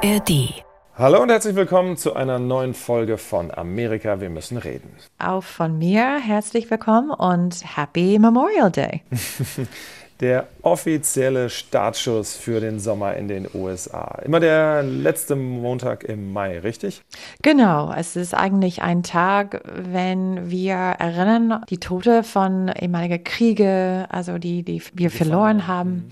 ARD. Hallo und herzlich willkommen zu einer neuen Folge von Amerika, wir müssen reden. Auch von mir herzlich willkommen und Happy Memorial Day. der offizielle Startschuss für den Sommer in den USA. Immer der letzte Montag im Mai, richtig? Genau, es ist eigentlich ein Tag, wenn wir erinnern, die Tote von ehemaligen Kriege, also die, die wir verloren haben,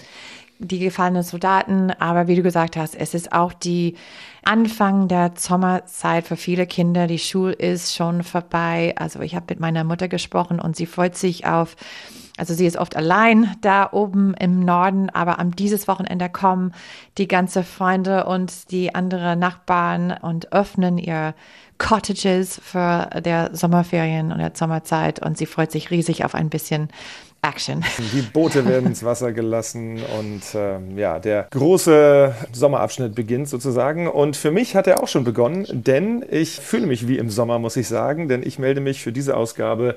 die gefallenen Soldaten. Aber wie du gesagt hast, es ist auch die Anfang der Sommerzeit für viele Kinder. Die Schule ist schon vorbei. Also ich habe mit meiner Mutter gesprochen und sie freut sich auf also sie ist oft allein da oben im Norden, aber am dieses Wochenende kommen die ganze Freunde und die anderen Nachbarn und öffnen ihr Cottages für der Sommerferien und der Sommerzeit und sie freut sich riesig auf ein bisschen Action. Die Boote werden ins Wasser gelassen und ähm, ja, der große Sommerabschnitt beginnt sozusagen. Und für mich hat er auch schon begonnen, denn ich fühle mich wie im Sommer, muss ich sagen, denn ich melde mich für diese Ausgabe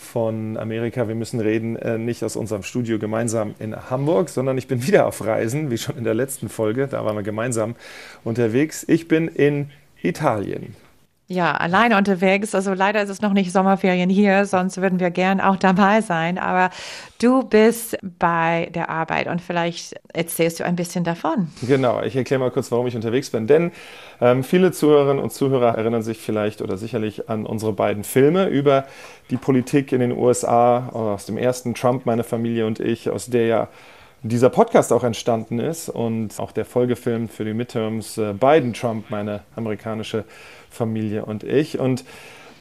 von Amerika, wir müssen reden, äh, nicht aus unserem Studio gemeinsam in Hamburg, sondern ich bin wieder auf Reisen, wie schon in der letzten Folge, da waren wir gemeinsam unterwegs. Ich bin in Italien. Ja, alleine unterwegs. Also leider ist es noch nicht Sommerferien hier, sonst würden wir gern auch dabei sein. Aber du bist bei der Arbeit und vielleicht erzählst du ein bisschen davon. Genau, ich erkläre mal kurz, warum ich unterwegs bin. Denn ähm, viele Zuhörerinnen und Zuhörer erinnern sich vielleicht oder sicherlich an unsere beiden Filme über die Politik in den USA aus dem ersten Trump, meine Familie und ich, aus der ja dieser Podcast auch entstanden ist und auch der Folgefilm für die Midterms äh, Biden Trump, meine amerikanische Familie und ich. Und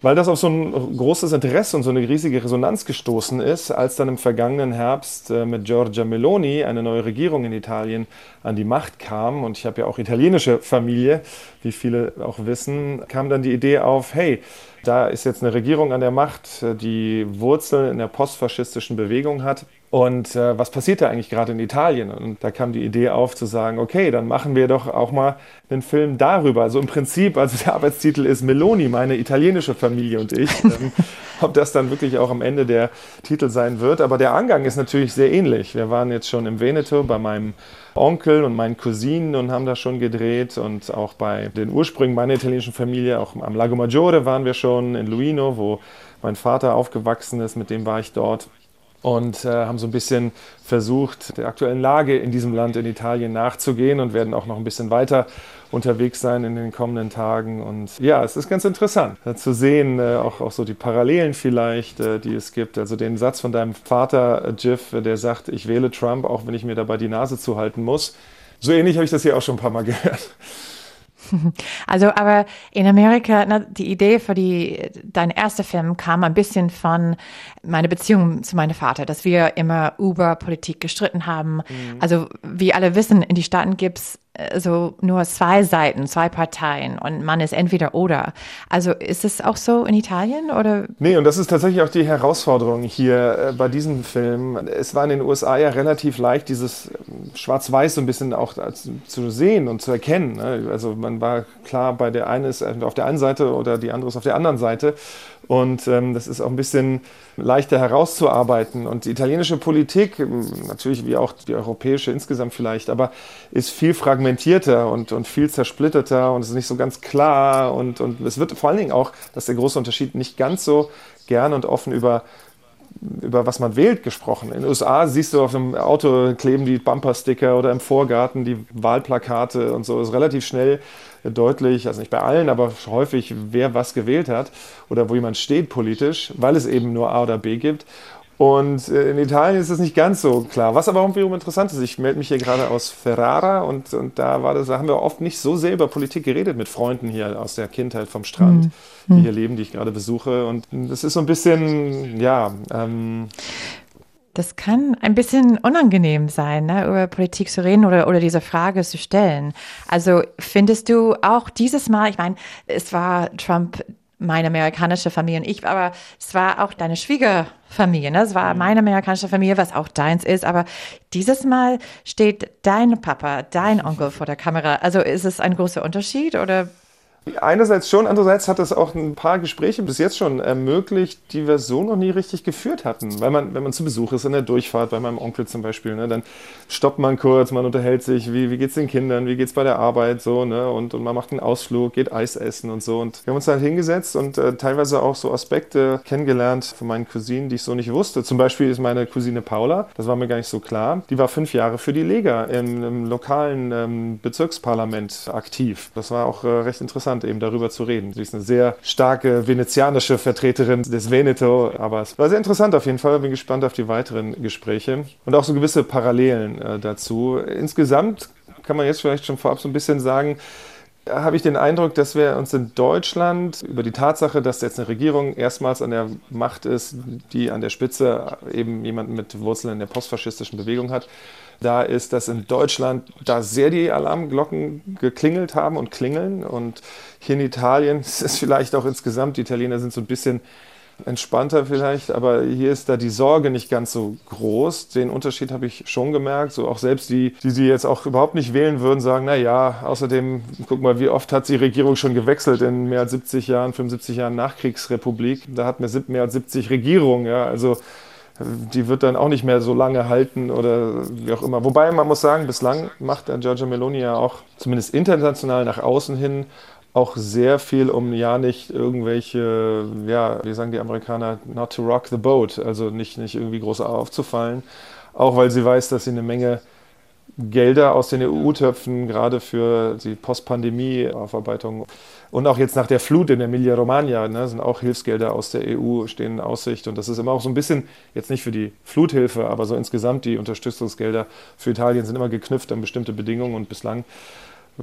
weil das auf so ein großes Interesse und so eine riesige Resonanz gestoßen ist, als dann im vergangenen Herbst äh, mit Giorgia Meloni eine neue Regierung in Italien an die Macht kam, und ich habe ja auch italienische Familie, wie viele auch wissen, kam dann die Idee auf, hey, da ist jetzt eine Regierung an der Macht, äh, die Wurzeln in der postfaschistischen Bewegung hat. Und äh, was passiert da eigentlich gerade in Italien? Und da kam die Idee auf zu sagen, okay, dann machen wir doch auch mal einen Film darüber. Also im Prinzip, also der Arbeitstitel ist Meloni, meine italienische Familie und ich. Ähm, ob das dann wirklich auch am Ende der Titel sein wird. Aber der Angang ist natürlich sehr ähnlich. Wir waren jetzt schon im Veneto bei meinem Onkel und meinen Cousinen und haben da schon gedreht und auch bei den Ursprüngen meiner italienischen Familie, auch am Lago Maggiore waren wir schon in Luino, wo mein Vater aufgewachsen ist, mit dem war ich dort und äh, haben so ein bisschen versucht, der aktuellen Lage in diesem Land, in Italien, nachzugehen und werden auch noch ein bisschen weiter unterwegs sein in den kommenden Tagen. Und ja, es ist ganz interessant äh, zu sehen, äh, auch, auch so die Parallelen vielleicht, äh, die es gibt. Also den Satz von deinem Vater, äh, Jiff, der sagt, ich wähle Trump, auch wenn ich mir dabei die Nase zuhalten muss. So ähnlich habe ich das hier auch schon ein paar Mal gehört. Also, aber in Amerika, na, die Idee für die, dein erster Film kam ein bisschen von meiner Beziehung zu meinem Vater, dass wir immer über Politik gestritten haben. Mhm. Also, wie alle wissen, in die Staaten gibt's so nur zwei Seiten, zwei Parteien und man ist entweder oder. Also ist es auch so in Italien oder? Nee, und das ist tatsächlich auch die Herausforderung hier äh, bei diesem Film. Es war in den USA ja relativ leicht, dieses ähm, Schwarz-Weiß so ein bisschen auch zu sehen und zu erkennen. Ne? Also man war klar, bei der eine ist auf der einen Seite oder die andere ist auf der anderen Seite. Und ähm, das ist auch ein bisschen leichter herauszuarbeiten. Und die italienische Politik, ähm, natürlich wie auch die europäische insgesamt vielleicht, aber ist viel fragmentierter und, und viel zersplitterter und ist nicht so ganz klar. Und, und es wird vor allen Dingen auch, das ist der große Unterschied, nicht ganz so gern und offen über über was man wählt gesprochen. In den USA siehst du auf dem Auto kleben die Bumpersticker oder im Vorgarten die Wahlplakate und so. Ist relativ schnell deutlich, also nicht bei allen, aber häufig, wer was gewählt hat oder wo jemand steht politisch, weil es eben nur A oder B gibt. Und äh, in Italien ist das nicht ganz so klar. Was aber auch wiederum interessant ist, ich melde mich hier gerade aus Ferrara und, und da war das, da haben wir oft nicht so sehr über Politik geredet mit Freunden hier aus der Kindheit vom Strand, mhm. die mhm. hier leben, die ich gerade besuche. Und das ist so ein bisschen, ja. Ähm, das kann ein bisschen unangenehm sein, ne, über Politik zu reden oder, oder diese Frage zu stellen. Also findest du auch dieses Mal, ich meine, es war Trump meine amerikanische Familie und ich, aber es war auch deine Schwiegerfamilie, ne? Es war mhm. meine amerikanische Familie, was auch deins ist, aber dieses Mal steht dein Papa, dein Onkel vor der Kamera. Also ist es ein großer Unterschied oder? Einerseits schon, andererseits hat es auch ein paar Gespräche bis jetzt schon ermöglicht, die wir so noch nie richtig geführt hatten. Weil man, wenn man zu Besuch ist in der Durchfahrt, bei meinem Onkel zum Beispiel, ne, dann stoppt man kurz, man unterhält sich, wie, wie geht es den Kindern, wie geht es bei der Arbeit, so, ne, und, und man macht einen Ausflug, geht Eis essen und so. Und wir haben uns halt hingesetzt und äh, teilweise auch so Aspekte kennengelernt von meinen Cousinen, die ich so nicht wusste. Zum Beispiel ist meine Cousine Paula, das war mir gar nicht so klar, die war fünf Jahre für die Lega im, im lokalen ähm, Bezirksparlament aktiv. Das war auch äh, recht interessant, eben darüber zu reden. Sie ist eine sehr starke venezianische Vertreterin des Veneto, aber es war sehr interessant auf jeden Fall. Bin gespannt auf die weiteren Gespräche und auch so gewisse Parallelen äh, dazu. Insgesamt kann man jetzt vielleicht schon vorab so ein bisschen sagen, habe ich den Eindruck, dass wir uns in Deutschland über die Tatsache, dass jetzt eine Regierung erstmals an der Macht ist, die an der Spitze eben jemanden mit Wurzeln in der postfaschistischen Bewegung hat, da ist, dass in Deutschland da sehr die Alarmglocken geklingelt haben und klingeln. Und hier in Italien ist es vielleicht auch insgesamt, die Italiener sind so ein bisschen entspannter vielleicht, aber hier ist da die Sorge nicht ganz so groß. Den Unterschied habe ich schon gemerkt. So auch selbst die, die sie jetzt auch überhaupt nicht wählen würden, sagen, na ja, außerdem, guck mal, wie oft hat die Regierung schon gewechselt in mehr als 70 Jahren, 75 Jahren Nachkriegsrepublik. Da hat mehr als 70 Regierungen, ja, also die wird dann auch nicht mehr so lange halten oder wie auch immer. Wobei man muss sagen, bislang macht der Giorgia Meloni ja auch zumindest international nach außen hin auch sehr viel, um ja nicht irgendwelche, ja, wie sagen die Amerikaner, not to rock the boat, also nicht, nicht irgendwie groß aufzufallen. Auch weil sie weiß, dass sie eine Menge Gelder aus den EU-Töpfen, gerade für die Post-Pandemie-Aufarbeitung und auch jetzt nach der Flut in Emilia-Romagna ne, sind auch Hilfsgelder aus der EU stehen in Aussicht. Und das ist immer auch so ein bisschen, jetzt nicht für die Fluthilfe, aber so insgesamt die Unterstützungsgelder für Italien sind immer geknüpft an bestimmte Bedingungen. Und bislang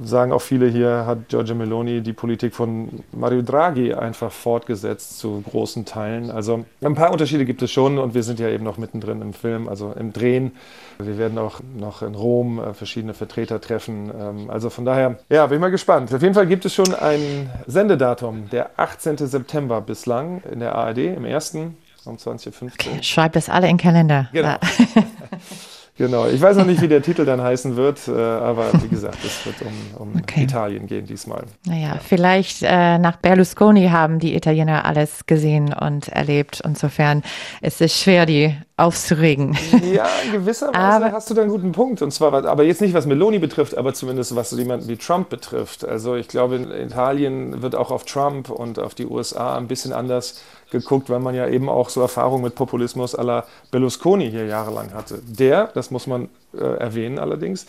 sagen auch viele hier, hat Giorgia Meloni die Politik von Mario Draghi einfach fortgesetzt zu großen Teilen. Also ein paar Unterschiede gibt es schon und wir sind ja eben noch mittendrin im Film, also im Drehen. Wir werden auch noch in Rom äh, verschiedene Vertreter treffen. Ähm, also von daher, ja, bin ich mal gespannt. Auf jeden Fall gibt es schon ein Sendedatum, der 18. September bislang in der ARD, im ersten um 20.15 Uhr. Okay, schreibt das alle in den Kalender. Genau. Genau, ich weiß noch nicht, wie der Titel dann heißen wird, äh, aber wie gesagt, es wird um, um okay. Italien gehen diesmal. Naja, ja. vielleicht äh, nach Berlusconi haben die Italiener alles gesehen und erlebt. Insofern ist es schwer, die aufzuregen. Ja, in gewisser Weise aber, hast du da einen guten Punkt. Und zwar, aber jetzt nicht, was Meloni betrifft, aber zumindest was jemanden wie Trump betrifft. Also ich glaube, in Italien wird auch auf Trump und auf die USA ein bisschen anders geguckt, weil man ja eben auch so Erfahrungen mit Populismus à la Berlusconi hier jahrelang hatte. Der, das muss man äh, erwähnen allerdings,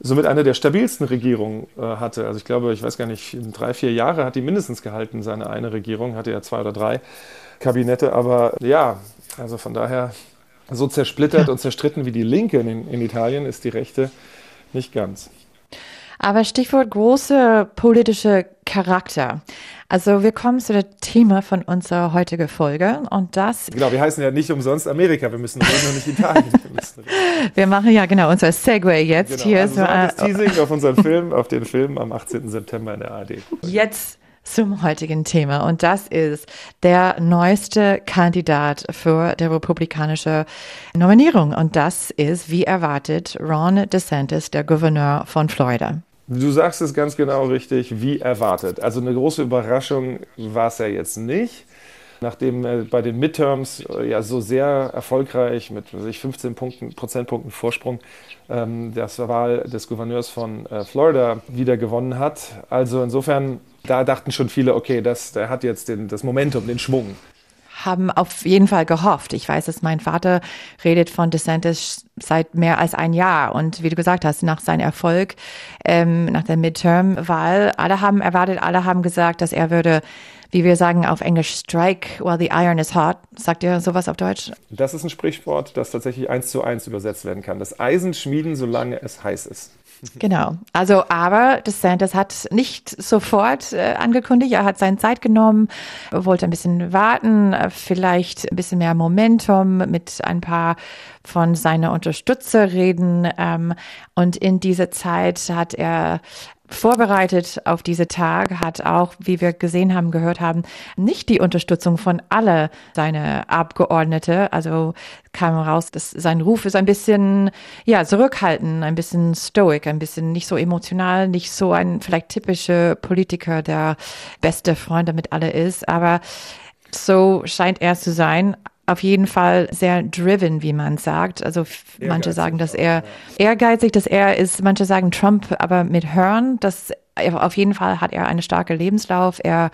somit eine der stabilsten Regierungen äh, hatte. Also ich glaube, ich weiß gar nicht, drei, vier Jahre hat die mindestens gehalten, seine eine Regierung, hatte ja zwei oder drei Kabinette. Aber ja, also von daher so zersplittert ja. und zerstritten wie die Linke in, in Italien ist die Rechte nicht ganz. Aber Stichwort große politische Charakter. Also wir kommen zu dem Thema von unserer heutigen Folge und das. Genau, wir heißen ja nicht umsonst Amerika, wir müssen reden und nicht Italien. Wir, wir machen ja genau unser Segway jetzt genau, hier. Also so, das Teasing auf unseren Film, auf den Film am 18. September in der ARD. Jetzt zum heutigen Thema und das ist der neueste Kandidat für die republikanische Nominierung und das ist, wie erwartet, Ron DeSantis, der Gouverneur von Florida. Du sagst es ganz genau richtig, wie erwartet. Also eine große Überraschung war es ja jetzt nicht. Nachdem er bei den Midterms äh, ja so sehr erfolgreich mit sich 15 Punkten, Prozentpunkten Vorsprung ähm, das Wahl des Gouverneurs von äh, Florida wieder gewonnen hat. Also insofern, da dachten schon viele, okay, das, der hat jetzt den, das Momentum, den Schwung haben auf jeden Fall gehofft. Ich weiß, dass mein Vater redet von DeSantis seit mehr als ein Jahr. Und wie du gesagt hast, nach seinem Erfolg, ähm, nach der Midterm-Wahl, alle haben erwartet, alle haben gesagt, dass er würde, wie wir sagen auf Englisch, strike while the iron is hot. Sagt ihr sowas auf Deutsch? Das ist ein Sprichwort, das tatsächlich eins zu eins übersetzt werden kann. Das Eisen schmieden, solange es heiß ist. Genau. Also, aber DeSantis hat nicht sofort äh, angekündigt. Er hat seine Zeit genommen, wollte ein bisschen warten, vielleicht ein bisschen mehr Momentum mit ein paar von seinen Unterstützer reden. Ähm, und in dieser Zeit hat er vorbereitet auf diese Tag, hat auch, wie wir gesehen haben, gehört haben, nicht die Unterstützung von alle seine Abgeordnete. Also kam raus, dass sein Ruf ist ein bisschen, ja, zurückhaltend, ein bisschen stoic, ein bisschen nicht so emotional, nicht so ein vielleicht typischer Politiker, der beste Freund damit alle ist. Aber so scheint er zu sein auf jeden Fall sehr driven, wie man sagt. Also ehrgeizig manche sagen, dass er ehrgeizig, dass er ist, manche sagen Trump, aber mit Hören, dass auf jeden Fall hat er einen starken Lebenslauf. Er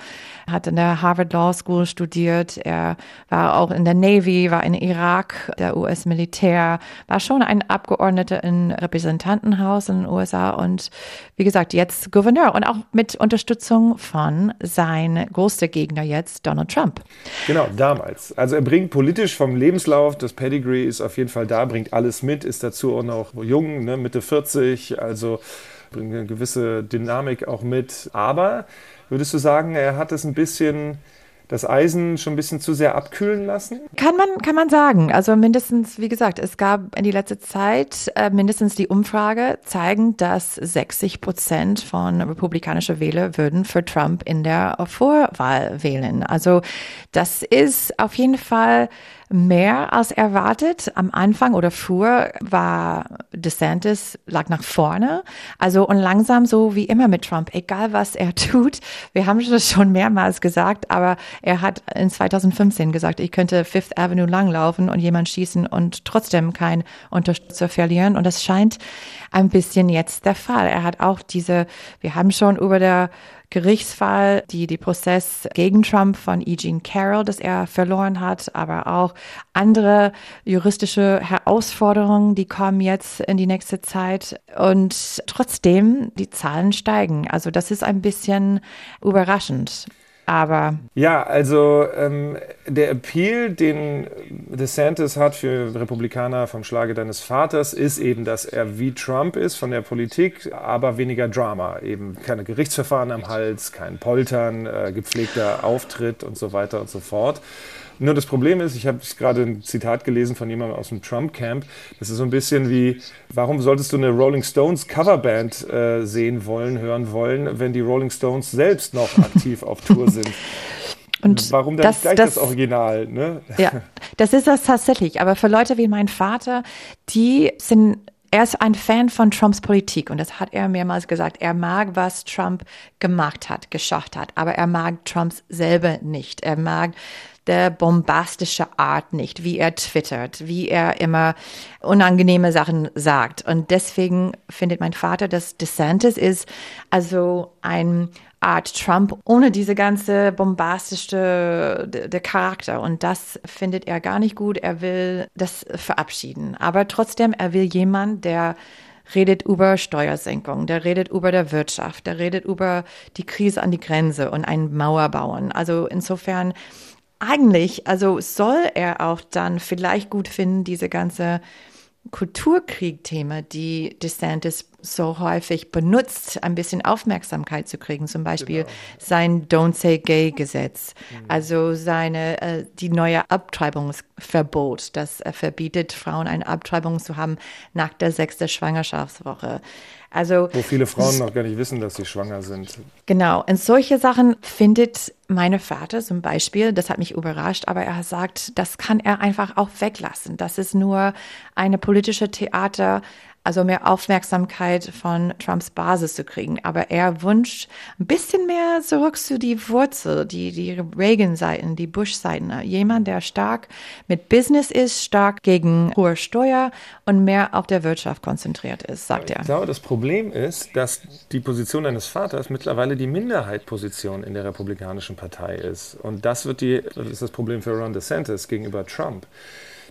hat in der Harvard Law School studiert. Er war auch in der Navy, war in Irak, der US-Militär, war schon ein Abgeordneter im Repräsentantenhaus in den USA und wie gesagt, jetzt Gouverneur und auch mit Unterstützung von sein größter Gegner jetzt, Donald Trump. Genau, damals. Also er bringt politisch vom Lebenslauf, das Pedigree ist auf jeden Fall da, bringt alles mit, ist dazu auch noch jung, ne, Mitte 40, also bringt eine gewisse Dynamik auch mit. Aber würdest du sagen, er hat es ein bisschen das Eisen schon ein bisschen zu sehr abkühlen lassen? Kann man, kann man sagen. Also mindestens, wie gesagt, es gab in die letzte Zeit äh, mindestens die Umfrage zeigen, dass 60 Prozent von republikanischen Wähler würden für Trump in der Vorwahl wählen. Also das ist auf jeden Fall mehr als erwartet. Am Anfang oder früher war DeSantis lag nach vorne. Also und langsam so wie immer mit Trump, egal was er tut. Wir haben das schon mehrmals gesagt, aber er hat in 2015 gesagt, ich könnte Fifth Avenue langlaufen und jemand schießen und trotzdem kein Unterstützer verlieren. Und das scheint ein bisschen jetzt der Fall. Er hat auch diese, wir haben schon über der Gerichtsfall, die, die Prozess gegen Trump von Eugene Carroll, das er verloren hat, aber auch andere juristische Herausforderungen, die kommen jetzt in die nächste Zeit. Und trotzdem, die Zahlen steigen. Also das ist ein bisschen überraschend aber. Ja, also ähm, der Appeal, den DeSantis hat für Republikaner vom Schlage deines Vaters, ist eben, dass er wie Trump ist von der Politik, aber weniger Drama. Eben keine Gerichtsverfahren am Hals, kein Poltern, äh, gepflegter Auftritt und so weiter und so fort. Nur das Problem ist, ich habe gerade ein Zitat gelesen von jemandem aus dem Trump-Camp. Das ist so ein bisschen wie, warum solltest du eine Rolling Stones Coverband äh, sehen wollen, hören wollen, wenn die Rolling Stones selbst noch aktiv auf Tour sind? Und warum dann das, gleich das, das Original? Ne? Ja, das ist das tatsächlich. Aber für Leute wie mein Vater, die sind er ist ein Fan von Trumps Politik und das hat er mehrmals gesagt. Er mag, was Trump gemacht hat, geschafft hat, aber er mag Trumps selber nicht. Er mag der bombastische Art nicht, wie er twittert, wie er immer unangenehme Sachen sagt. Und deswegen findet mein Vater, dass DeSantis ist also ein Art Trump ohne diese ganze bombastische der Charakter und das findet er gar nicht gut. Er will das verabschieden, aber trotzdem er will jemand, der redet über Steuersenkung, der redet über der Wirtschaft, der redet über die Krise an die Grenze und einen Mauer bauen. Also insofern eigentlich, also soll er auch dann vielleicht gut finden, diese ganze Kulturkrieg-Thema, die DeSantis so häufig benutzt, ein bisschen Aufmerksamkeit zu kriegen. Zum Beispiel genau. sein Don't Say Gay-Gesetz, mhm. also seine äh, die neue Abtreibungsverbot, das äh, verbietet Frauen eine Abtreibung zu haben nach der sechsten Schwangerschaftswoche. Also, Wo viele Frauen noch gar nicht wissen, dass sie schwanger sind. Genau. Und solche Sachen findet meine Vater zum Beispiel, das hat mich überrascht, aber er sagt, das kann er einfach auch weglassen. Das ist nur eine politische Theater, also mehr Aufmerksamkeit von Trumps Basis zu kriegen. Aber er wünscht ein bisschen mehr zurück zu die Wurzel, die, die Reagan-Seiten, die Bush-Seiten. Jemand, der stark mit Business ist, stark gegen hohe Steuer und mehr auf der Wirtschaft konzentriert ist, sagt er. Ich glaube, das Problem ist, dass die Position eines Vaters mittlerweile die Minderheitposition in der Republikanischen Partei ist. Und das wird die, das ist das Problem für Ron DeSantis gegenüber Trump.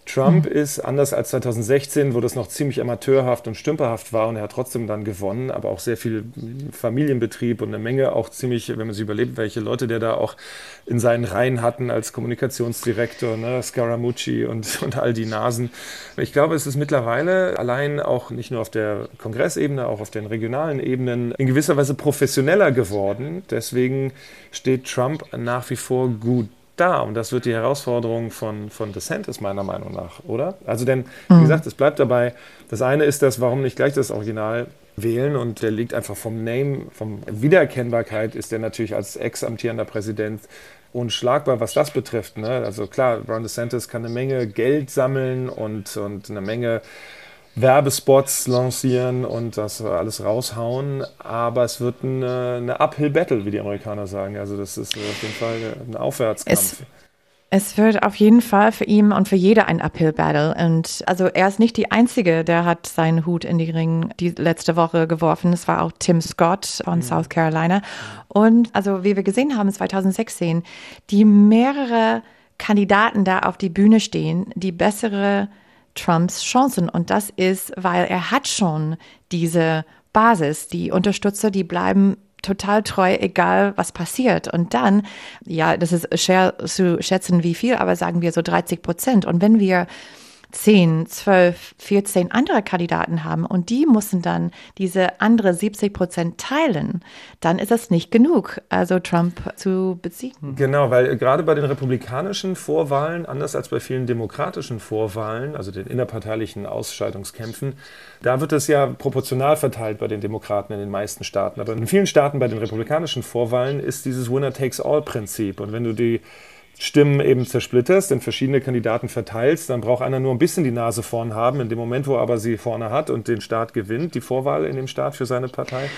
Trump mhm. ist anders als 2016, wo das noch ziemlich amateurhaft und stümperhaft war und er hat trotzdem dann gewonnen, aber auch sehr viel Familienbetrieb und eine Menge auch ziemlich, wenn man sich überlebt, welche Leute der da auch in seinen Reihen hatten als Kommunikationsdirektor, ne, Scaramucci und, und all die Nasen. Ich glaube, es ist mittlerweile allein auch nicht nur auf der Kongressebene, auch auf den regionalen Ebenen in gewisser Weise professioneller geworden. Deswegen steht Trump nach wie vor gut da und das wird die Herausforderung von, von DeSantis meiner Meinung nach, oder? Also denn, wie mhm. gesagt, es bleibt dabei, das eine ist das, warum nicht gleich das Original wählen und der liegt einfach vom Name, vom Wiedererkennbarkeit ist der natürlich als ex-amtierender Präsident unschlagbar, was das betrifft. Ne? Also klar, Ron DeSantis kann eine Menge Geld sammeln und, und eine Menge Werbespots lancieren und das alles raushauen, aber es wird eine, eine Uphill-Battle, wie die Amerikaner sagen. Also das ist auf jeden Fall ein Aufwärtskampf. Es es wird auf jeden Fall für ihn und für jeder ein Uphill-Battle. Und also er ist nicht die Einzige, der hat seinen Hut in die Ring die letzte Woche geworfen. Es war auch Tim Scott von mhm. South Carolina. Und also wie wir gesehen haben 2016, die mehrere Kandidaten da auf die Bühne stehen, die bessere Trumps Chancen. Und das ist, weil er hat schon diese Basis. Die Unterstützer, die bleiben total treu, egal was passiert. Und dann, ja, das ist schwer zu schätzen, wie viel, aber sagen wir so 30 Prozent. Und wenn wir 10, 12, 14 andere Kandidaten haben und die müssen dann diese andere 70 Prozent teilen, dann ist das nicht genug, also Trump zu besiegen. Genau, weil gerade bei den republikanischen Vorwahlen, anders als bei vielen demokratischen Vorwahlen, also den innerparteilichen Ausscheidungskämpfen, da wird es ja proportional verteilt bei den Demokraten in den meisten Staaten. Aber in vielen Staaten bei den republikanischen Vorwahlen ist dieses Winner-Takes-All-Prinzip. Und wenn du die Stimmen eben zersplitterst, in verschiedene Kandidaten verteilst, dann braucht einer nur ein bisschen die Nase vorn haben. In dem Moment, wo er aber sie vorne hat und den Staat gewinnt, die Vorwahl in dem Staat für seine Partei,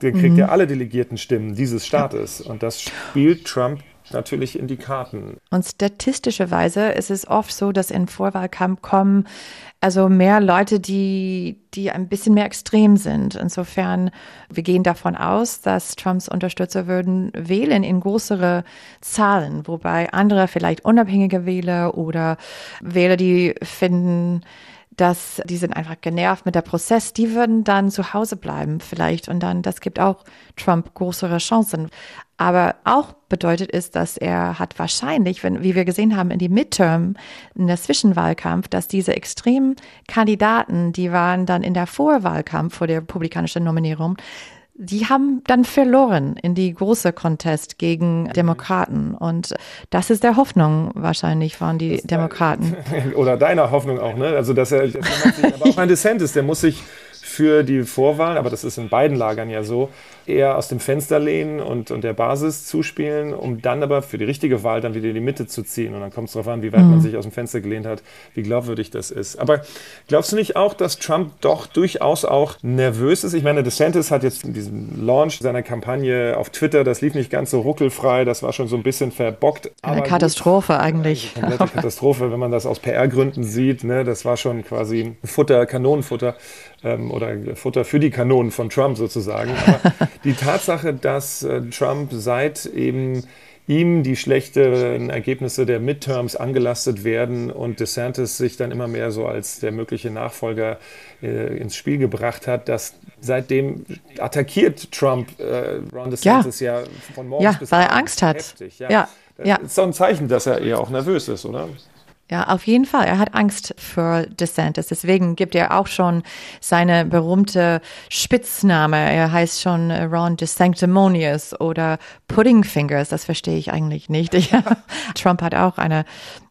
dann kriegt mhm. er alle delegierten Stimmen dieses Staates. Und das spielt Trump natürlich in die Karten. Und statistischerweise ist es oft so, dass in Vorwahlkampf kommen also mehr Leute, die, die ein bisschen mehr extrem sind. Insofern, wir gehen davon aus, dass Trumps Unterstützer würden wählen in größere Zahlen, wobei andere vielleicht unabhängige Wähler oder Wähler, die finden, dass die sind einfach genervt mit der Prozess, die würden dann zu Hause bleiben vielleicht und dann, das gibt auch Trump größere Chancen. Aber auch bedeutet ist, dass er hat wahrscheinlich, wenn, wie wir gesehen haben in die Midterm, in der Zwischenwahlkampf, dass diese extremen Kandidaten, die waren dann in der Vorwahlkampf vor der republikanischen Nominierung, die haben dann verloren in die große Contest gegen Demokraten. Und das ist der Hoffnung wahrscheinlich von die Demokraten. Oder deiner Hoffnung auch, ne? Also, dass er, er aber auch ein Dissent ist, der muss sich für die Vorwahl, aber das ist in beiden Lagern ja so, eher aus dem Fenster lehnen und, und der Basis zuspielen, um dann aber für die richtige Wahl dann wieder in die Mitte zu ziehen. Und dann kommt es darauf an, wie weit mhm. man sich aus dem Fenster gelehnt hat, wie glaubwürdig das ist. Aber glaubst du nicht auch, dass Trump doch durchaus auch nervös ist? Ich meine, DeSantis hat jetzt diesen Launch seiner Kampagne auf Twitter, das lief nicht ganz so ruckelfrei, das war schon so ein bisschen verbockt. Eine Katastrophe gut. eigentlich. Eine komplette Katastrophe, wenn man das aus PR-Gründen sieht. Ne? Das war schon quasi Futter, Kanonenfutter ähm, oder Futter für die Kanonen von Trump sozusagen. Aber die Tatsache, dass äh, Trump seit eben ihm die schlechten Ergebnisse der Midterms angelastet werden und DeSantis sich dann immer mehr so als der mögliche Nachfolger äh, ins Spiel gebracht hat, dass seitdem attackiert Trump äh, Ron DeSantis ja, ja von morgens ja, bis weil er Angst hat. Heftig, ja. ja. Das ja. ist doch ein Zeichen, dass er eher auch nervös ist, oder? Ja, auf jeden Fall. Er hat Angst vor DeSantis. Deswegen gibt er auch schon seine berühmte Spitzname. Er heißt schon Ron DeSanctimonious oder Pudding Fingers. Das verstehe ich eigentlich nicht. Ja. Trump hat auch eine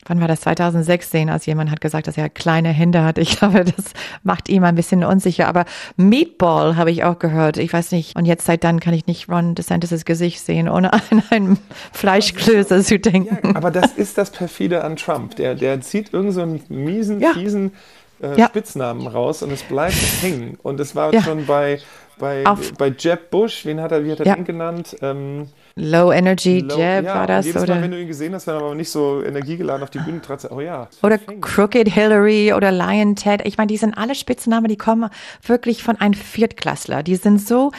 wann war das 2016, als jemand hat gesagt, dass er kleine Hände hat. Ich glaube, das macht ihm ein bisschen unsicher. Aber Meatball habe ich auch gehört. Ich weiß nicht. Und jetzt seit dann kann ich nicht Ron DeSantis' Gesicht sehen, ohne an einen Fleischklöße zu denken. Ja, aber das ist das perfide an Trump. Der, der zieht irgendeinen so miesen, ja. fiesen äh, ja. Spitznamen raus und es bleibt hängen. Und es war schon bei, bei, bei Jeb Bush, wen hat er, wie hat er den genannt? Ähm, Low Energy Low, Jab ja, war das? Jedes oder? Mal, wenn du ihn gesehen hast, wenn er aber nicht so energiegeladen auf die Bühne trat, oh ja. Oder Crooked Hillary oder Lion Ted. Ich meine, die sind alle Spitznamen, die kommen wirklich von einem Viertklässler. Die sind so,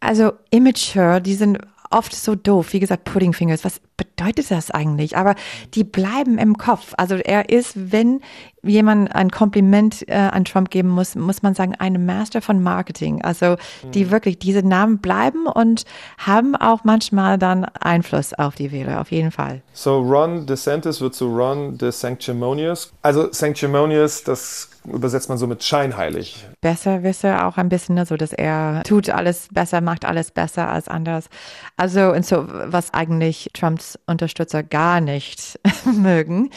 also immature, die sind oft so doof. Wie gesagt, Pudding Fingers, was bedeutet das eigentlich? Aber die bleiben im Kopf. Also er ist, wenn jemand ein Kompliment äh, an Trump geben muss, muss man sagen, ein Master von Marketing. Also die mhm. wirklich, diese Namen bleiben und haben auch manchmal dann Einfluss auf die Wähler, auf jeden Fall. So Ron DeSantis wird zu Ron DeSanctimonious. Also Sanctimonious, das übersetzt man so mit scheinheilig. Besser wisse auch ein bisschen, ne, so dass er tut alles besser, macht alles besser als anders. Also und so, was eigentlich Trump Trumps Unterstützer gar nicht mögen.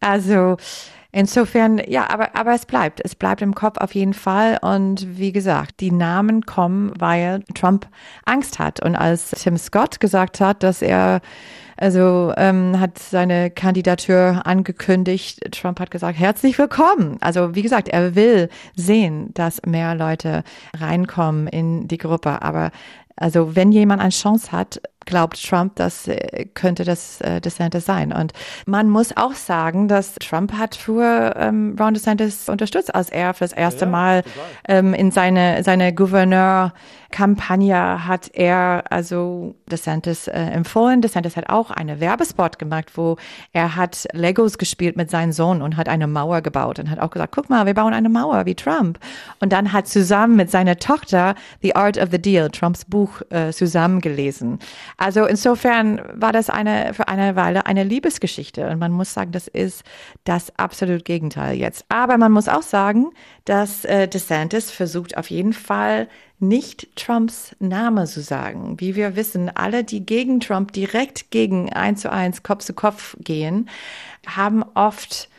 Also Insofern, ja, aber, aber es bleibt. Es bleibt im Kopf auf jeden Fall. Und wie gesagt, die Namen kommen, weil Trump Angst hat. Und als Tim Scott gesagt hat, dass er also ähm, hat seine Kandidatur angekündigt. Trump hat gesagt, herzlich willkommen. Also wie gesagt, er will sehen, dass mehr Leute reinkommen in die Gruppe. Aber also wenn jemand eine Chance hat, glaubt Trump, das äh, könnte das äh, DeSantis sein. Und man muss auch sagen, dass Trump hat für ähm, Ron DeSantis unterstützt, als er für das erste ja, Mal ähm, in seine, seine Gouverneur Kampagne hat er also DeSantis äh, empfohlen. DeSantis hat auch eine Werbespot gemacht, wo er hat Legos gespielt mit seinem Sohn und hat eine Mauer gebaut und hat auch gesagt, guck mal, wir bauen eine Mauer wie Trump. Und dann hat zusammen mit seiner Tochter The Art of the Deal, Trumps Buch, äh, zusammengelesen. Also insofern war das eine, für eine Weile eine Liebesgeschichte. Und man muss sagen, das ist das absolut Gegenteil jetzt. Aber man muss auch sagen, dass äh, DeSantis versucht auf jeden Fall nicht Trumps Name zu sagen. Wie wir wissen, alle, die gegen Trump direkt gegen eins zu eins Kopf zu Kopf gehen, haben oft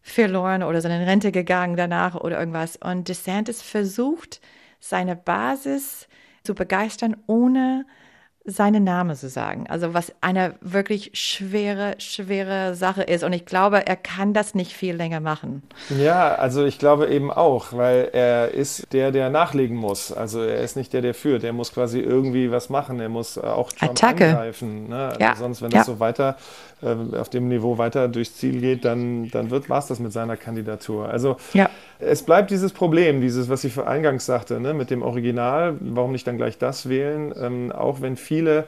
verloren oder sind in Rente gegangen danach oder irgendwas. Und DeSantis versucht, seine Basis zu begeistern, ohne seinen Namen zu sagen. Also was eine wirklich schwere, schwere Sache ist. Und ich glaube, er kann das nicht viel länger machen. Ja, also ich glaube eben auch, weil er ist der, der nachlegen muss. Also er ist nicht der, der führt. Er muss quasi irgendwie was machen. Er muss auch Trump Attacke. angreifen. Ne? Also ja. Sonst, wenn ja. das so weiter äh, auf dem Niveau weiter durchs Ziel geht, dann, dann wird was das mit seiner Kandidatur. Also ja. es bleibt dieses Problem, dieses, was ich eingangs sagte, ne, mit dem Original. Warum nicht dann gleich das wählen? Ähm, auch wenn viele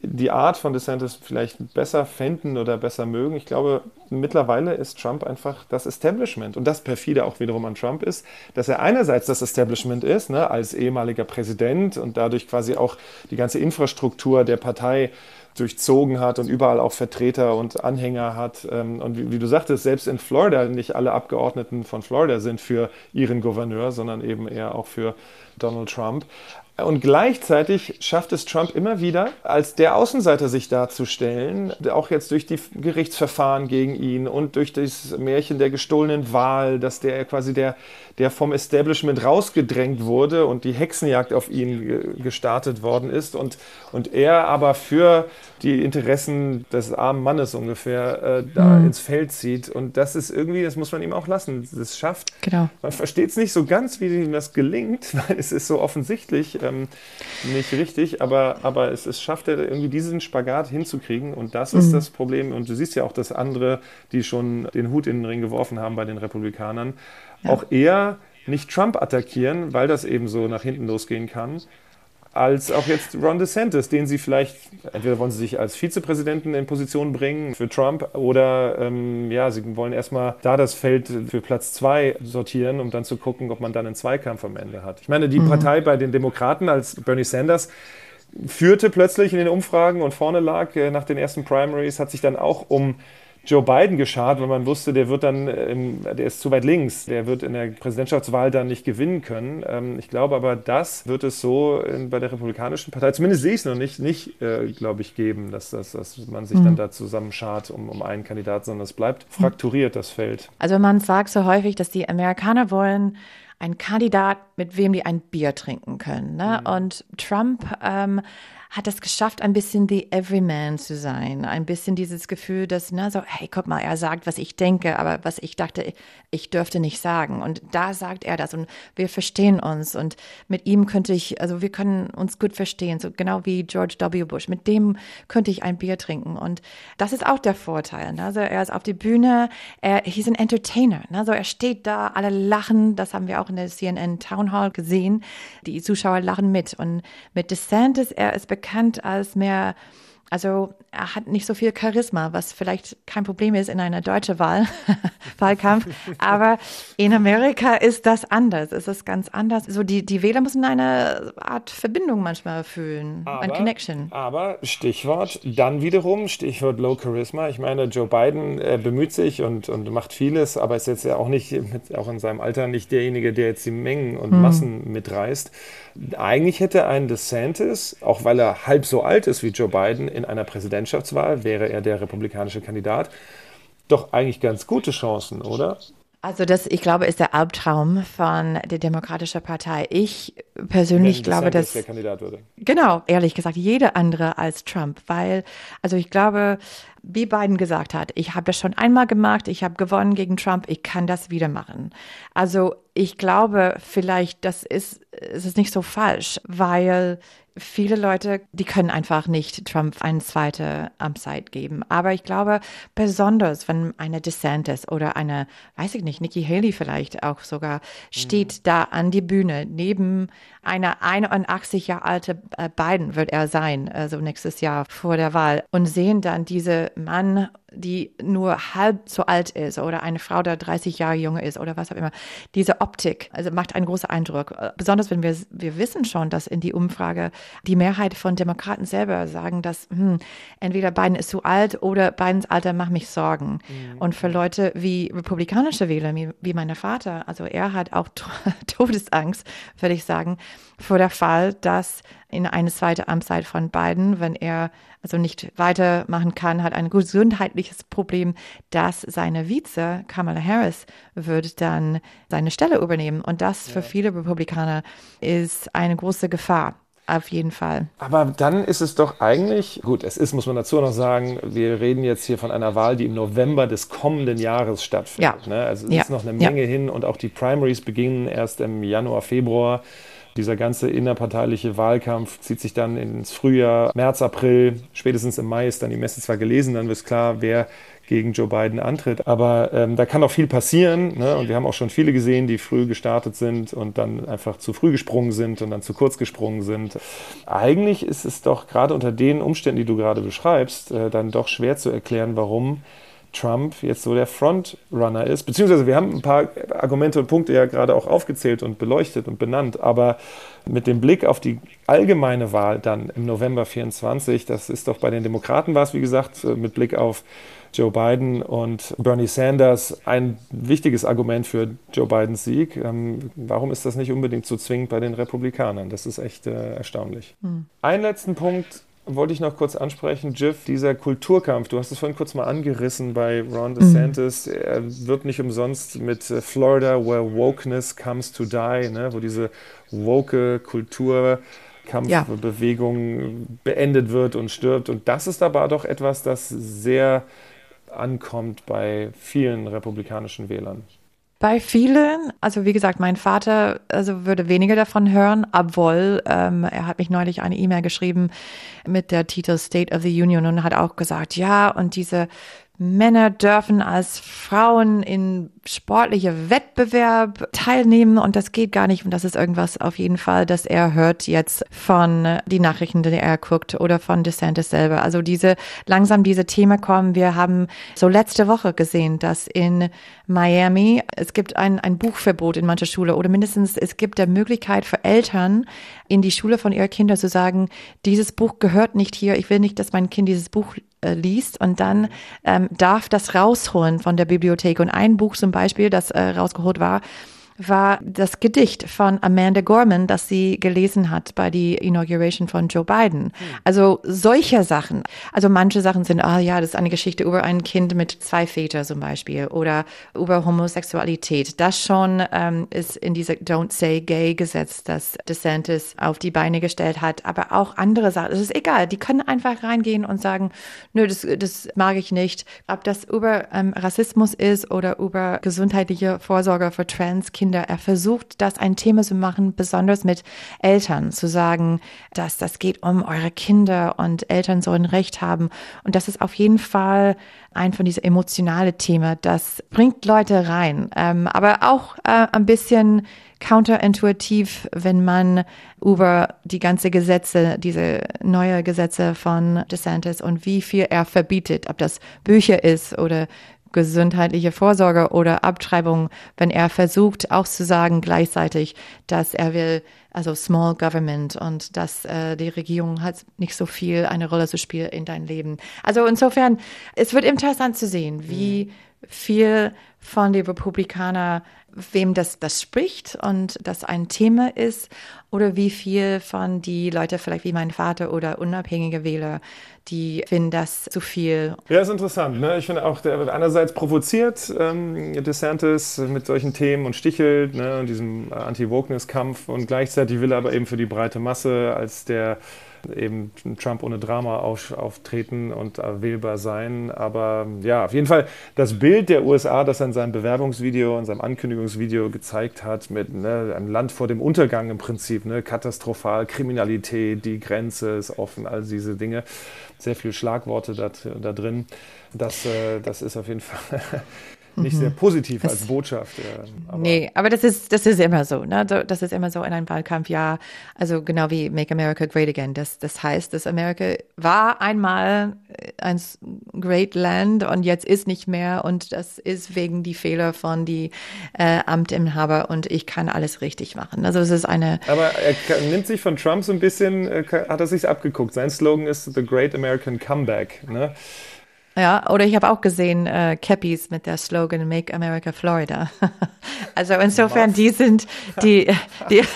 die Art von DeSantis vielleicht besser fänden oder besser mögen. Ich glaube, mittlerweile ist Trump einfach das Establishment. Und das perfide auch wiederum an Trump ist, dass er einerseits das Establishment ist, ne, als ehemaliger Präsident und dadurch quasi auch die ganze Infrastruktur der Partei durchzogen hat und überall auch Vertreter und Anhänger hat. Ähm, und wie, wie, du sagtest, selbst in Florida, nicht alle Abgeordneten von Florida sind für ihren Gouverneur, sondern eben eher auch für Donald Trump. Und gleichzeitig schafft es Trump immer wieder, als der Außenseiter sich darzustellen, auch jetzt durch die Gerichtsverfahren gegen ihn und durch das Märchen der gestohlenen Wahl, dass der quasi der, der vom Establishment rausgedrängt wurde und die Hexenjagd auf ihn gestartet worden ist. Und, und er aber für die Interessen des armen Mannes ungefähr äh, da mhm. ins Feld zieht. Und das ist irgendwie, das muss man ihm auch lassen, das schafft. Genau. Man versteht es nicht so ganz, wie ihm das gelingt, weil es ist so offensichtlich ähm, nicht richtig, aber, aber es, es schafft er irgendwie diesen Spagat hinzukriegen und das mhm. ist das Problem. Und du siehst ja auch, dass andere, die schon den Hut in den Ring geworfen haben bei den Republikanern, ja. auch eher nicht Trump attackieren, weil das eben so nach hinten losgehen kann, als auch jetzt Ron DeSantis, den sie vielleicht, entweder wollen sie sich als Vizepräsidenten in Position bringen für Trump oder ähm, ja, sie wollen erstmal da das Feld für Platz zwei sortieren, um dann zu gucken, ob man dann einen Zweikampf am Ende hat. Ich meine, die mhm. Partei bei den Demokraten als Bernie Sanders führte plötzlich in den Umfragen und vorne lag äh, nach den ersten Primaries, hat sich dann auch um Joe Biden geschart, weil man wusste, der wird dann, ähm, der ist zu weit links, der wird in der Präsidentschaftswahl dann nicht gewinnen können. Ähm, ich glaube aber, das wird es so bei der Republikanischen Partei, zumindest sehe ich es noch nicht, nicht, äh, glaube ich, geben, dass, dass, dass man sich mhm. dann da zusammenschart um, um einen Kandidaten, sondern es bleibt frakturiert, das Feld. Also man sagt so häufig, dass die Amerikaner wollen, einen Kandidat, mit wem die ein Bier trinken können. Ne? Mhm. Und Trump ähm, hat es geschafft, ein bisschen the Everyman zu sein. Ein bisschen dieses Gefühl, dass, na, so, hey, guck mal, er sagt, was ich denke, aber was ich dachte, ich dürfte nicht sagen. Und da sagt er das und wir verstehen uns. Und mit ihm könnte ich, also wir können uns gut verstehen, so genau wie George W. Bush. Mit dem könnte ich ein Bier trinken. Und das ist auch der Vorteil. Ne? Also er ist auf die Bühne, er, he's an Entertainer. Ne? Also er steht da, alle lachen. Das haben wir auch in der CNN Town Hall gesehen. Die Zuschauer lachen mit. Und mit DeSantis, er ist bekannt als mehr, also er hat nicht so viel Charisma, was vielleicht kein Problem ist in einer deutschen Wahl, Wahlkampf. Aber in Amerika ist das anders. Es ist ganz anders. So die, die Wähler müssen eine Art Verbindung manchmal fühlen, aber, ein Connection. Aber Stichwort, dann wiederum, Stichwort Low Charisma. Ich meine, Joe Biden äh, bemüht sich und, und macht vieles, aber ist jetzt ja auch nicht, auch in seinem Alter, nicht derjenige, der jetzt die Mengen und hm. Massen mitreißt. Eigentlich hätte ein DeSantis, auch weil er halb so alt ist wie Joe Biden, in einer Präsidentschaftswahl, wäre er der republikanische Kandidat, doch eigentlich ganz gute Chancen, oder? Also das, ich glaube, ist der Albtraum von der Demokratischen Partei. Ich persönlich glaube, dass der Kandidat würde. Genau, ehrlich gesagt, jede andere als Trump, weil also ich glaube, wie Biden gesagt hat, ich habe das schon einmal gemacht, ich habe gewonnen gegen Trump, ich kann das wieder machen. Also ich glaube, vielleicht das ist es ist nicht so falsch, weil viele Leute, die können einfach nicht Trump eine zweite Amtszeit geben. Aber ich glaube, besonders wenn eine DeSantis oder eine, weiß ich nicht, Nikki Haley vielleicht auch sogar, steht mhm. da an die Bühne neben einer 81 Jahre alte äh, Biden wird er sein, also nächstes Jahr vor der Wahl und sehen dann diese Mann die nur halb so alt ist oder eine Frau, der 30 Jahre jünger ist oder was auch immer. Diese Optik, also macht einen großen Eindruck. Besonders wenn wir, wir wissen schon, dass in die Umfrage die Mehrheit von Demokraten selber sagen, dass hm, entweder Biden ist zu alt oder Bidens Alter macht mich Sorgen. Mhm. Und für Leute wie republikanische Wähler, wie, wie mein Vater, also er hat auch Todesangst, würde ich sagen, vor der Fall, dass in eine zweite Amtszeit von Biden, wenn er also nicht weitermachen kann, hat ein gesundheitliches Problem, dass seine Vize Kamala Harris wird dann seine Stelle übernehmen. Und das für viele Republikaner ist eine große Gefahr. Auf jeden Fall. Aber dann ist es doch eigentlich, gut, es ist, muss man dazu noch sagen, wir reden jetzt hier von einer Wahl, die im November des kommenden Jahres stattfindet. Ja. Ne? Also es ja. ist noch eine Menge ja. hin und auch die Primaries beginnen erst im Januar, Februar. Dieser ganze innerparteiliche Wahlkampf zieht sich dann ins Frühjahr, März, April, spätestens im Mai ist dann die Messe zwar gelesen, dann wird klar, wer gegen Joe Biden antritt. Aber ähm, da kann auch viel passieren. Ne? Und wir haben auch schon viele gesehen, die früh gestartet sind und dann einfach zu früh gesprungen sind und dann zu kurz gesprungen sind. Eigentlich ist es doch gerade unter den Umständen, die du gerade beschreibst, äh, dann doch schwer zu erklären, warum Trump jetzt so der Frontrunner ist. Beziehungsweise wir haben ein paar Argumente und Punkte ja gerade auch aufgezählt und beleuchtet und benannt, aber mit dem Blick auf die allgemeine Wahl dann im November 24, das ist doch bei den Demokraten war es, wie gesagt, mit Blick auf Joe Biden und Bernie Sanders ein wichtiges Argument für Joe Bidens Sieg. Ähm, warum ist das nicht unbedingt so zwingend bei den Republikanern? Das ist echt äh, erstaunlich. Hm. Einen letzten Punkt wollte ich noch kurz ansprechen, Jiff, dieser Kulturkampf, du hast es vorhin kurz mal angerissen bei Ron mhm. DeSantis, mhm. er wird nicht umsonst mit äh, Florida, where wokeness comes to die, ne, wo diese woke Kulturkampfbewegung ja. beendet wird und stirbt. Und das ist aber doch etwas, das sehr ankommt bei vielen republikanischen Wählern. Bei vielen, also wie gesagt, mein Vater also würde weniger davon hören, obwohl ähm, er hat mich neulich eine E-Mail geschrieben mit der Titel State of the Union und hat auch gesagt, ja, und diese Männer dürfen als Frauen in sportliche Wettbewerb teilnehmen und das geht gar nicht. Und das ist irgendwas auf jeden Fall, dass er hört jetzt von die Nachrichten, die er guckt oder von DeSantis selber. Also diese, langsam diese Themen kommen. Wir haben so letzte Woche gesehen, dass in Miami, es gibt ein, ein Buchverbot in mancher Schule oder mindestens es gibt der Möglichkeit für Eltern in die Schule von ihren Kindern zu sagen, dieses Buch gehört nicht hier. Ich will nicht, dass mein Kind dieses Buch äh, liest und dann ähm, darf das rausholen von der Bibliothek. Und ein Buch zum Beispiel, das äh, rausgeholt war, war das Gedicht von Amanda Gorman, das sie gelesen hat bei die Inauguration von Joe Biden. Hm. Also solche Sachen. Also manche Sachen sind, ah ja, das ist eine Geschichte über ein Kind mit zwei Vätern zum Beispiel oder über Homosexualität. Das schon ähm, ist in dieser Don't Say Gay Gesetz, das DeSantis auf die Beine gestellt hat. Aber auch andere Sachen. Es ist egal. Die können einfach reingehen und sagen, nö, das, das mag ich nicht. Ob das über ähm, Rassismus ist oder über gesundheitliche Vorsorge für Trans-Kinder Kinder. Er versucht, das ein Thema zu machen, besonders mit Eltern, zu sagen, dass das geht um eure Kinder und Eltern sollen Recht haben. Und das ist auf jeden Fall ein von diesen emotionalen Themen. Das bringt Leute rein, ähm, aber auch äh, ein bisschen counterintuitiv, wenn man über die ganze Gesetze, diese neue Gesetze von DeSantis und wie viel er verbietet, ob das Bücher ist oder gesundheitliche Vorsorge oder Abtreibung, wenn er versucht auch zu sagen gleichzeitig, dass er will, also Small Government und dass äh, die Regierung hat nicht so viel eine Rolle zu spielen in dein Leben. Also insofern, es wird interessant zu sehen, wie viel von den Republikanern wem das, das spricht und das ein Thema ist oder wie viel von die Leute, vielleicht wie mein Vater oder unabhängige Wähler, die finden das zu viel. Ja, ist interessant. Ne? Ich finde auch, der wird einerseits provoziert, ähm, DeSantis, mit solchen Themen und stichelt ne? und diesem Anti-Wokeness-Kampf und gleichzeitig will er aber eben für die breite Masse als der eben Trump ohne Drama auf, auftreten und äh, wählbar sein. Aber ja, auf jeden Fall das Bild der USA, das er in seinem Bewerbungsvideo, in seinem Ankündigungsvideo gezeigt hat, mit ne, einem Land vor dem Untergang im Prinzip, ne, katastrophal, Kriminalität, die Grenze ist offen, all diese Dinge. Sehr viele Schlagworte da, da drin. Das, äh, das ist auf jeden Fall nicht sehr mhm. positiv das, als Botschaft. Aber nee, aber das ist, das ist immer so, ne? Das ist immer so in einem Wahlkampf, ja. Also genau wie Make America Great Again. Das, das heißt, dass Amerika war einmal ein Great Land und jetzt ist nicht mehr und das ist wegen die Fehler von die äh, Amtinhaber und ich kann alles richtig machen. Also es ist eine. Aber er nimmt sich von Trump so ein bisschen, äh, hat er sich abgeguckt. Sein Slogan ist The Great American Comeback. Ne? Ja, oder ich habe auch gesehen äh, Cappies mit der Slogan Make America Florida. also insofern, Was? die sind die die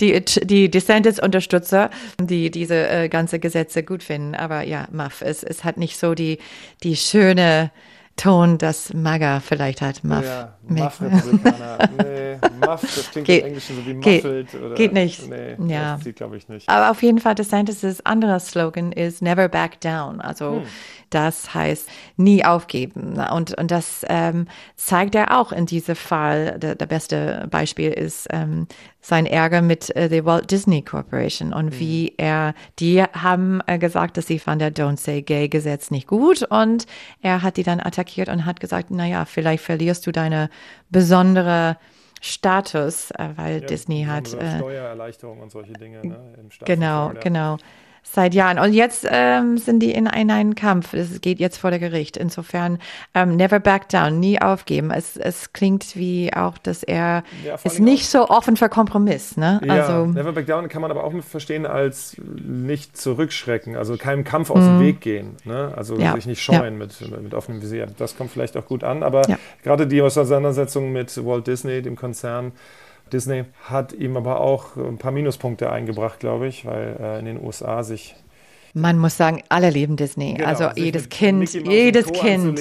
die die DeSantis-Unterstützer, die diese äh, ganze Gesetze gut finden. Aber ja, Muff, es es hat nicht so die die schöne Ton, das MAGA vielleicht hat. Muff. Ja, Muff Republikaner. Nee, Muff, das klingt geht, im Englischen so wie muffled. Geht, oder, geht nicht. Nee, ja. das glaube ich nicht. Aber auf jeden Fall, DeSantis' anderer Slogan ist Never Back Down. Also hm. Das heißt, nie aufgeben. Und, und das ähm, zeigt er auch in diesem Fall. Der, der beste Beispiel ist ähm, sein Ärger mit äh, der Walt Disney Corporation und mhm. wie er, die haben äh, gesagt, dass sie fand der Don't Say Gay Gesetz nicht gut und er hat die dann attackiert und hat gesagt, na ja, vielleicht verlierst du deine besondere Status, äh, weil ja, Disney hat äh, Steuererleichterung und solche Dinge ne, im Staat Genau, genau seit Jahren. Und jetzt ähm, sind die in, in einen Kampf. Es geht jetzt vor der Gericht. Insofern ähm, never back down, nie aufgeben. Es, es klingt wie auch, dass er ja, ist nicht so offen für Kompromiss. Ne? Ja, also, never back down kann man aber auch verstehen als nicht zurückschrecken, also keinem Kampf aus dem mhm. Weg gehen. Ne? Also ja, sich nicht scheuen mit, mit offenem Visier. Das kommt vielleicht auch gut an. Aber gerade die Auseinandersetzung mit Walt Disney, dem Konzern, Disney hat ihm aber auch ein paar Minuspunkte eingebracht, glaube ich, weil äh, in den USA sich man muss sagen, alle lieben Disney. Genau, also jedes Kind, jedes Kind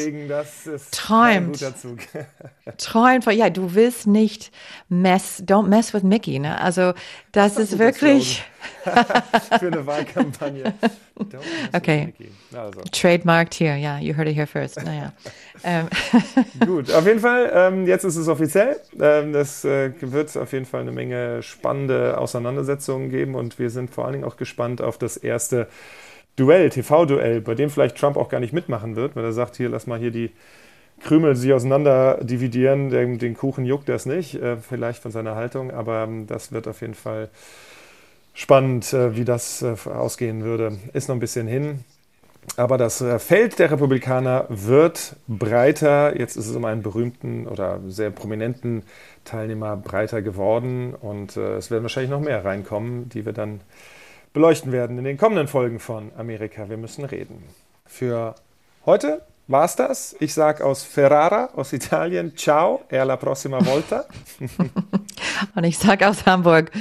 träumt. träumt von, ja, du willst nicht mess, don't mess with Mickey, ne? Also das, das ist, ist wirklich für eine Wahlkampagne. okay. Also. Trademarked hier, ja, you heard it here first. Naja. Ähm. Gut, auf jeden Fall, ähm, jetzt ist es offiziell. Ähm, das äh, wird auf jeden Fall eine Menge spannende Auseinandersetzungen geben und wir sind vor allen Dingen auch gespannt auf das erste Duell, TV-Duell, bei dem vielleicht Trump auch gar nicht mitmachen wird, weil er sagt, hier, lass mal hier die Krümel sich auseinander dividieren, den, den Kuchen juckt das nicht, äh, vielleicht von seiner Haltung, aber ähm, das wird auf jeden Fall spannend, äh, wie das äh, ausgehen würde. Ist noch ein bisschen hin. Aber das äh, Feld der Republikaner wird breiter. Jetzt ist es um einen berühmten oder sehr prominenten Teilnehmer breiter geworden. Und es werden wahrscheinlich noch mehr reinkommen, die wir dann beleuchten werden in den kommenden Folgen von Amerika. Wir müssen reden. Für heute war es das. Ich sage aus Ferrara, aus Italien, ciao e alla prossima volta. Und ich sage aus Hamburg,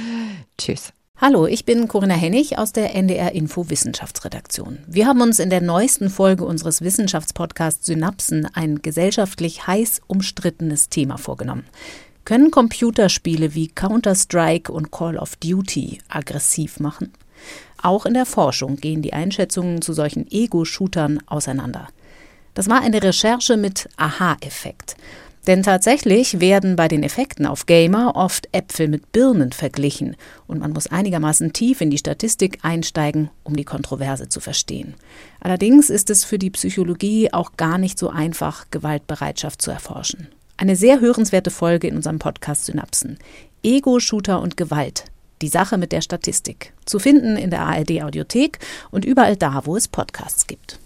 tschüss. Hallo, ich bin Corinna Hennig aus der NDR Info Wissenschaftsredaktion. Wir haben uns in der neuesten Folge unseres Wissenschaftspodcasts Synapsen ein gesellschaftlich heiß umstrittenes Thema vorgenommen. Können Computerspiele wie Counter-Strike und Call of Duty aggressiv machen? Auch in der Forschung gehen die Einschätzungen zu solchen Ego-Shootern auseinander. Das war eine Recherche mit Aha-Effekt. Denn tatsächlich werden bei den Effekten auf Gamer oft Äpfel mit Birnen verglichen und man muss einigermaßen tief in die Statistik einsteigen, um die Kontroverse zu verstehen. Allerdings ist es für die Psychologie auch gar nicht so einfach, Gewaltbereitschaft zu erforschen. Eine sehr hörenswerte Folge in unserem Podcast Synapsen. Ego-Shooter und Gewalt. Die Sache mit der Statistik. Zu finden in der ARD Audiothek und überall da, wo es Podcasts gibt.